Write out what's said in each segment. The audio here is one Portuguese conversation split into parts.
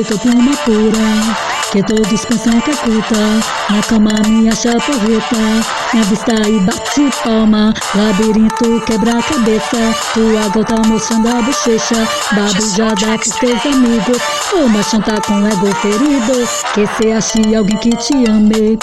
Por uma pura, que todos pensam que é culta. Na cama me acha porreta, me avista e bate palma. Labirinto quebra a cabeça, tua gota mostrando a bochecha. Babujada por teus amigos, o machão tá com ego ferido. Que se ache alguém que te ame,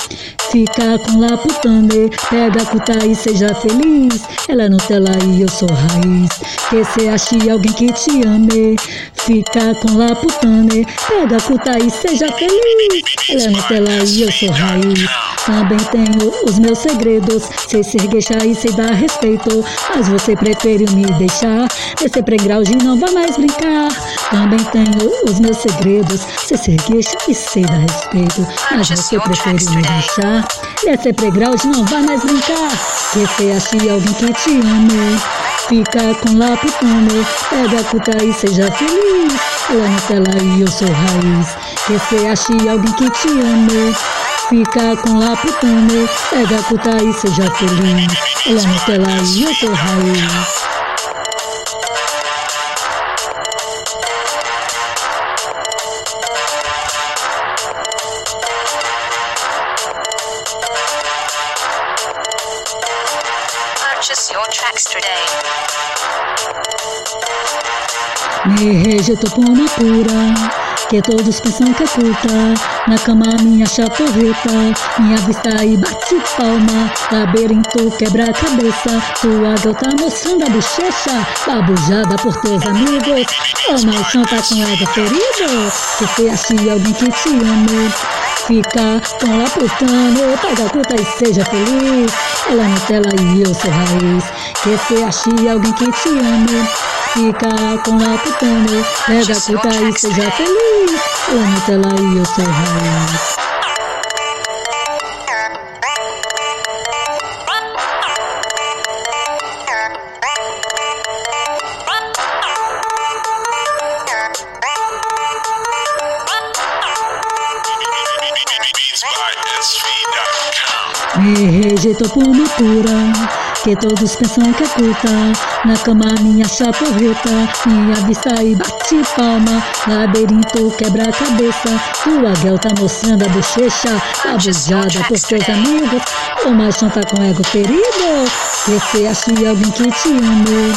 fica com lá putane. Pega cuta e seja feliz, ela é Nutella e eu sou raiz. Que se ache alguém que te ame, fica com lá putane. Pega cuta e seja feliz, ela é Nutella e eu sou raiz. Também tenho os meus segredos, sei ser gueixa e sei dar respeito. Mas você prefere me deixar, descer pregrau e não vai mais brincar. Também tenho os meus segredos, sei ser gueixa e sei dar respeito. Mas você prefere me deixar, descer pregrau e não vai mais brincar. Que você ache alguém que te ame. Fica com lá putane, pega a cuta e seja feliz. Ela é Nutella e eu sou raiz. Que você ache alguém que te ame. Fica com lá putane, pega a cuta e seja feliz. Ela é Nutella e eu sou raiz. Me rejeitou por uma pura, que todos pensam que é culta. Na cama me acha porreta, minha vista e bate palma. Labirinto quebra cabeça, tua gota mostrando a bochecha. Babujada por teus amigos, oh mas tá com ego ferido. Que se ache alguém que te ame. Fica com lá putando, pega a cuta e seja feliz. Ela é Nutella e eu sou raiz. Que se ache alguém que te ame. Fica com lá putando, pega a cuta e seja feliz. Ela é Nutella e eu sou raiz. Me rejeitou por uma pura, que todos pensam que é culta. Na cama me acha porreta, minha vista e bate palma. Labirinto quebra cabeça, tua guel tá mostrando a bochecha. Abusada por teus amigos, o machão tá com ego ferido. Se ache alguém que te ame.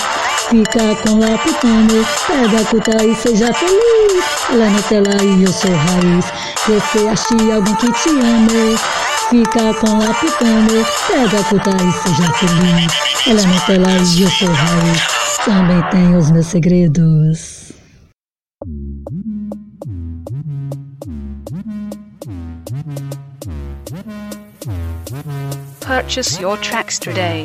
Fica com lá putane, pega a cuta e seja feliz. Ela é Nutella e eu sou raiz. Se ache alguém que te ame. Fica com a putane, pega a cuta e seja feliz. Ela é Nutella e eu. Também tenho os meus segredos. Purchase your tracks today.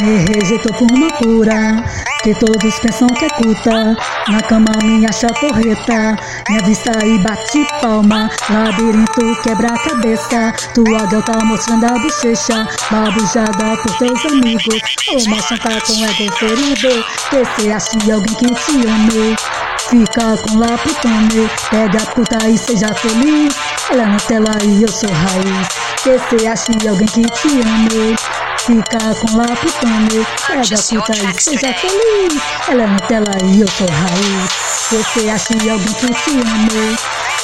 Me rejeitou por uma pura, que todos pensam que é culta. Na cama me acha porreta, minha vista e bate palma. Labirinto quebra a cabeça, tua guel tá mostrando a bochecha. Babujada por teus amigos, o macho tá com ego ferido. Que se ache alguém que te ame. Fica com lá putone, pega a puta e seja feliz. Ela na tela e eu sou raiz. Que cê ache alguém que te ame. Fica com lá putone, pega a puta e seja feliz. Ela na tela e eu sou raiz. Que cê ache alguém que te ame.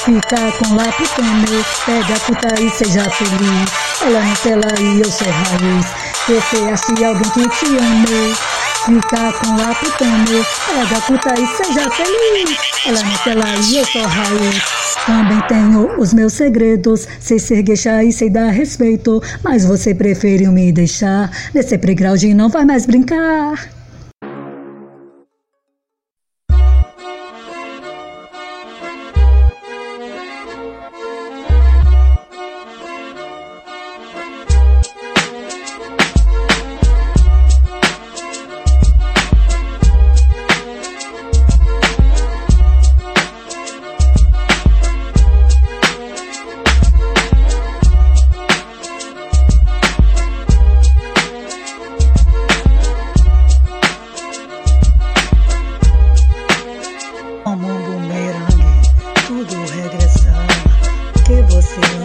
Fica com lá putone, pega a puta e seja feliz. Ela na tela e eu sou raiz. Que cê ache alguém que te ame. Fica com lá putone, pega a puta e seja feliz. Ela na tela e eu sou raiz. Também tenho os meus segredos, sei ser gueixa e sei dar respeito. Mas você preferiu me deixar nesse playground e não vai mais brincar.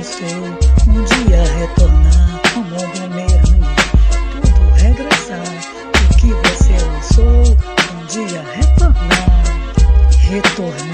sou um dia retornar como um bumerangue, tudo regressar. O que você lançou, um dia retornar. Retornar.